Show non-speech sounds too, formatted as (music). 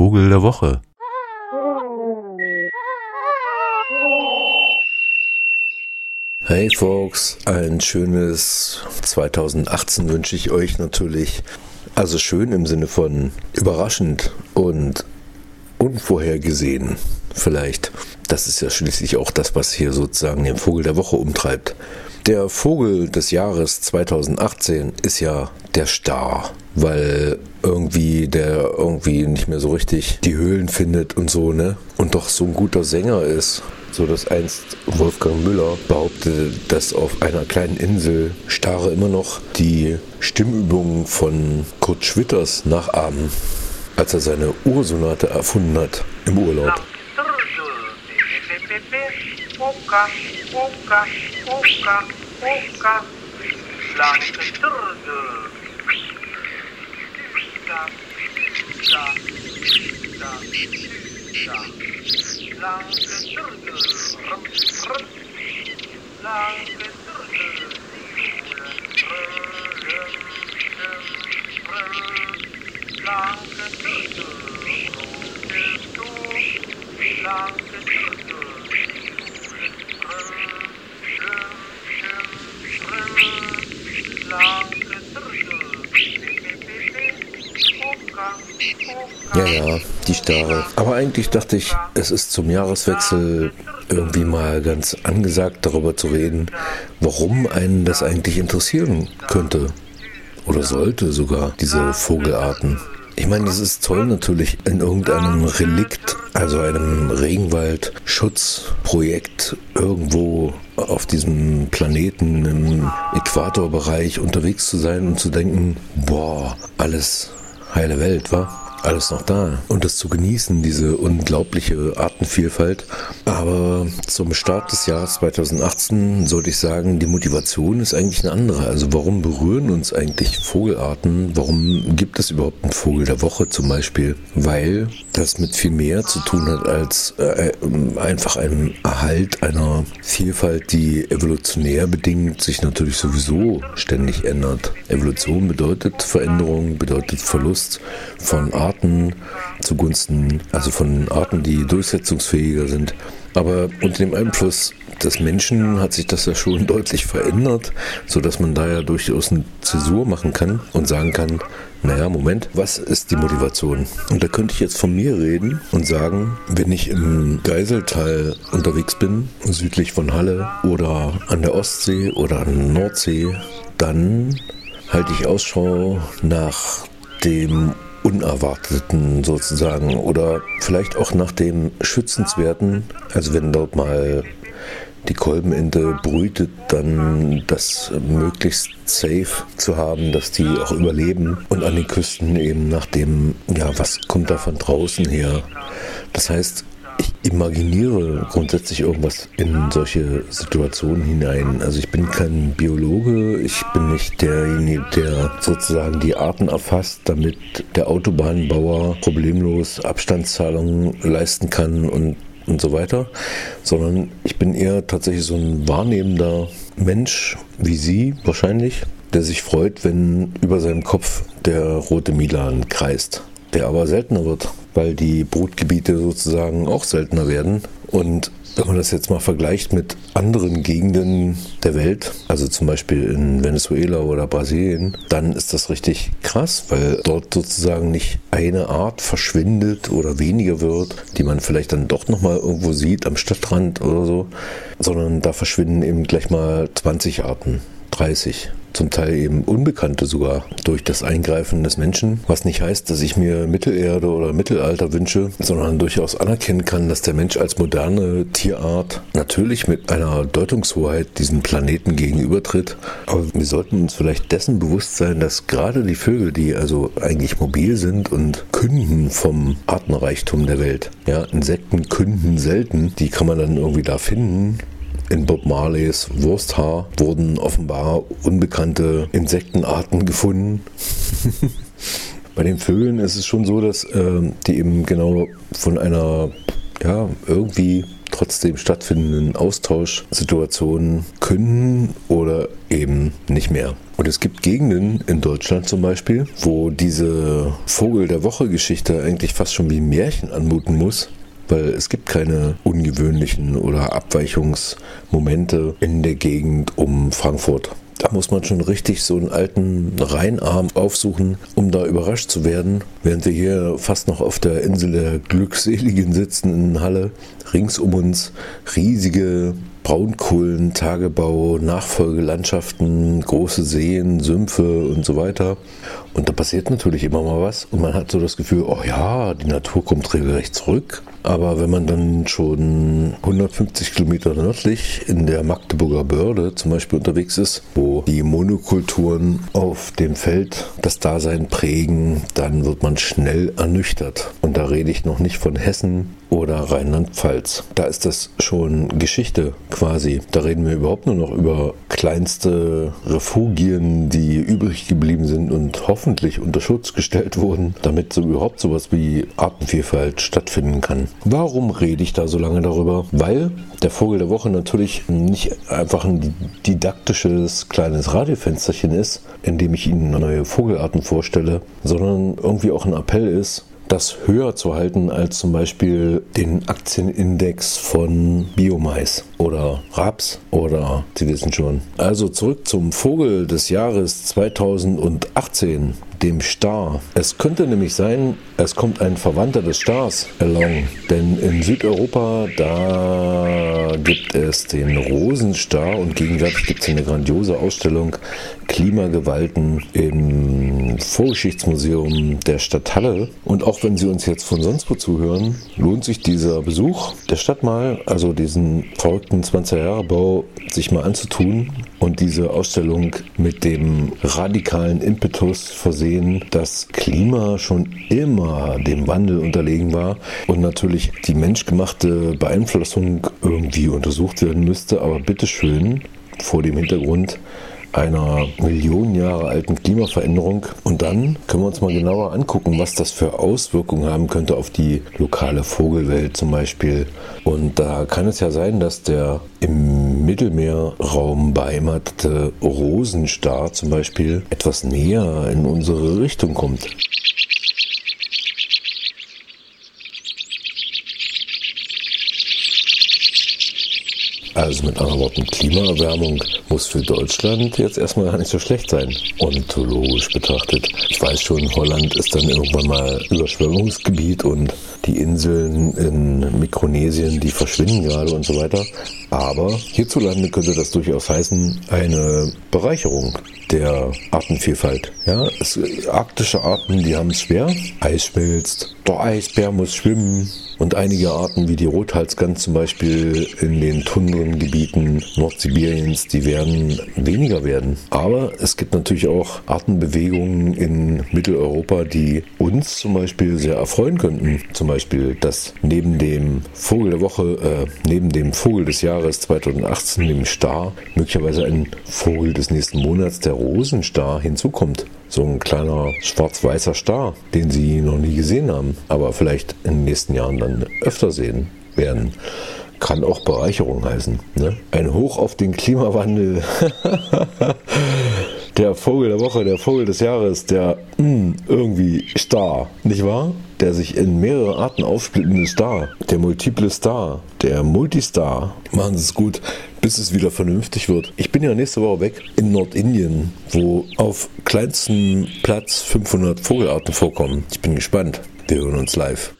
Vogel der Woche. Hey Folks, ein schönes 2018 wünsche ich euch natürlich. Also schön im Sinne von überraschend und unvorhergesehen vielleicht. Das ist ja schließlich auch das, was hier sozusagen den Vogel der Woche umtreibt. Der Vogel des Jahres 2018 ist ja der Star, weil irgendwie der irgendwie nicht mehr so richtig die Höhlen findet und so, ne? Und doch so ein guter Sänger ist. So dass einst Wolfgang Müller behauptete, dass auf einer kleinen Insel Stare immer noch die Stimmübungen von Kurt Schwitters nachahmen, als er seine Ursonate erfunden hat im Urlaub. Oka, oka, oka, oka, lange Türde. Da, da, da, da, lange Türde. Rum, rum, lange Türde. Lange Türde. Lange Türde. Ja, ja, die Starre. Aber eigentlich dachte ich, es ist zum Jahreswechsel irgendwie mal ganz angesagt, darüber zu reden, warum einen das eigentlich interessieren könnte. Oder sollte sogar, diese Vogelarten. Ich meine, das ist toll natürlich in irgendeinem Relikt, also einem Regenwaldschutzprojekt irgendwo auf diesem Planeten im Äquatorbereich unterwegs zu sein und zu denken, boah, alles heile Welt, wa? Alles noch da und das zu genießen, diese unglaubliche Artenvielfalt. Aber zum Start des Jahres 2018 sollte ich sagen, die Motivation ist eigentlich eine andere. Also warum berühren uns eigentlich Vogelarten? Warum gibt es überhaupt einen Vogel der Woche zum Beispiel? Weil das mit viel mehr zu tun hat als äh, einfach einem Erhalt einer Vielfalt, die evolutionär bedingt sich natürlich sowieso ständig ändert. Evolution bedeutet Veränderung, bedeutet Verlust von Arten Arten zugunsten, also von Arten, die durchsetzungsfähiger sind. Aber unter dem Einfluss des Menschen hat sich das ja schon deutlich verändert, sodass man da ja durchaus eine Zäsur machen kann und sagen kann, naja, Moment, was ist die Motivation? Und da könnte ich jetzt von mir reden und sagen, wenn ich im Geiseltal unterwegs bin, südlich von Halle oder an der Ostsee oder an der Nordsee, dann halte ich Ausschau nach dem Unerwarteten sozusagen oder vielleicht auch nach dem Schützenswerten. Also wenn dort mal die Kolbenente brütet, dann das möglichst safe zu haben, dass die auch überleben und an den Küsten eben nach dem, ja, was kommt da von draußen her. Das heißt, ich imaginiere grundsätzlich irgendwas in solche Situationen hinein. Also ich bin kein Biologe, ich bin nicht derjenige, der sozusagen die Arten erfasst, damit der Autobahnbauer problemlos Abstandszahlungen leisten kann und und so weiter, sondern ich bin eher tatsächlich so ein wahrnehmender Mensch, wie Sie wahrscheinlich, der sich freut, wenn über seinem Kopf der rote Milan kreist, der aber seltener wird weil die Brutgebiete sozusagen auch seltener werden. Und wenn man das jetzt mal vergleicht mit anderen Gegenden der Welt, also zum Beispiel in Venezuela oder Brasilien, dann ist das richtig krass, weil dort sozusagen nicht eine Art verschwindet oder weniger wird, die man vielleicht dann doch nochmal irgendwo sieht am Stadtrand oder so, sondern da verschwinden eben gleich mal 20 Arten, 30 zum Teil eben Unbekannte sogar durch das Eingreifen des Menschen, was nicht heißt, dass ich mir Mittelerde oder Mittelalter wünsche, sondern durchaus anerkennen kann, dass der Mensch als moderne Tierart natürlich mit einer Deutungshoheit diesem Planeten gegenübertritt. Aber wir sollten uns vielleicht dessen bewusst sein, dass gerade die Vögel, die also eigentlich mobil sind und künden vom Artenreichtum der Welt, ja, Insekten künden selten, die kann man dann irgendwie da finden in Bob Marleys Wursthaar wurden offenbar unbekannte Insektenarten gefunden. (laughs) Bei den Vögeln ist es schon so, dass äh, die eben genau von einer ja, irgendwie trotzdem stattfindenden Austauschsituation können oder eben nicht mehr. Und es gibt Gegenden in Deutschland zum Beispiel, wo diese Vogel der Woche Geschichte eigentlich fast schon wie ein Märchen anmuten muss weil es gibt keine ungewöhnlichen oder Abweichungsmomente in der Gegend um Frankfurt. Da muss man schon richtig so einen alten Rheinarm aufsuchen, um da überrascht zu werden, während wir hier fast noch auf der Insel der Glückseligen sitzen in Halle. Rings um uns riesige Braunkohlen, Tagebau, Nachfolgelandschaften, große Seen, Sümpfe und so weiter. Und da passiert natürlich immer mal was und man hat so das Gefühl, oh ja, die Natur kommt regelrecht zurück. Aber wenn man dann schon 150 Kilometer nördlich in der Magdeburger Börde zum Beispiel unterwegs ist, wo die Monokulturen auf dem Feld das Dasein prägen, dann wird man schnell ernüchtert. Und da rede ich noch nicht von Hessen oder Rheinland-Pfalz. Da ist das schon Geschichte quasi. Da reden wir überhaupt nur noch über kleinste Refugien, die übrig geblieben sind und hoffentlich unter Schutz gestellt wurden, damit so überhaupt sowas wie Artenvielfalt stattfinden kann. Warum rede ich da so lange darüber? Weil der Vogel der Woche natürlich nicht einfach ein didaktisches kleines Radiofensterchen ist, in dem ich Ihnen neue Vogelarten vorstelle, sondern irgendwie auch ein Appell ist, das höher zu halten als zum Beispiel den Aktienindex von Biomais oder Raps oder Sie wissen schon. Also zurück zum Vogel des Jahres 2018 dem Star. Es könnte nämlich sein, es kommt ein Verwandter des Stars along. Denn in Südeuropa, da gibt es den Rosenstar und gegenwärtig gibt es eine grandiose Ausstellung Klimagewalten im Vorgeschichtsmuseum der Stadt Halle. Und auch wenn Sie uns jetzt von sonst wo zuhören, lohnt sich dieser Besuch der Stadt mal, also diesen verrückten 20er-Jahre-Bau, sich mal anzutun und diese Ausstellung mit dem radikalen Impetus versehen, dass Klima schon immer dem Wandel unterlegen war und natürlich die menschgemachte Beeinflussung irgendwie untersucht werden müsste, aber bitteschön vor dem Hintergrund einer Millionen Jahre alten Klimaveränderung. Und dann können wir uns mal genauer angucken, was das für Auswirkungen haben könnte auf die lokale Vogelwelt zum Beispiel. Und da kann es ja sein, dass der im Mittelmeerraum beheimatete Rosenstar zum Beispiel etwas näher in unsere Richtung kommt. Also mit anderen Worten, Klimaerwärmung muss für Deutschland jetzt erstmal gar nicht so schlecht sein, ornithologisch betrachtet. Ich weiß schon, Holland ist dann irgendwann mal Überschwemmungsgebiet und die Inseln in Mikronesien, die verschwinden gerade und so weiter. Aber hierzulande könnte das durchaus heißen, eine Bereicherung der Artenvielfalt. Ja, es, arktische Arten, die haben es schwer. Eis schmilzt, der Eisbär muss schwimmen, und einige Arten wie die Rothalsgans zum Beispiel in den Tundrengebieten Nordsibiriens, die werden weniger werden. Aber es gibt natürlich auch Artenbewegungen in Mitteleuropa, die uns zum Beispiel sehr erfreuen könnten. Zum Beispiel, dass neben dem Vogel der Woche, äh, neben dem Vogel des Jahres 2018, dem Star, möglicherweise ein Vogel des nächsten Monats, der Rosenstar, hinzukommt so ein kleiner schwarz-weißer Star, den sie noch nie gesehen haben, aber vielleicht in den nächsten Jahren dann öfter sehen werden. Kann auch Bereicherung heißen. Ne? Ein Hoch auf den Klimawandel. (laughs) der Vogel der Woche, der Vogel des Jahres, der mh, hm, irgendwie Star, nicht wahr? Der sich in mehrere Arten aufsplittende Star, der multiple Star, der Multistar. Machen Sie es gut bis es wieder vernünftig wird. Ich bin ja nächste Woche weg in Nordindien, wo auf kleinstem Platz 500 Vogelarten vorkommen. Ich bin gespannt. Wir hören uns live.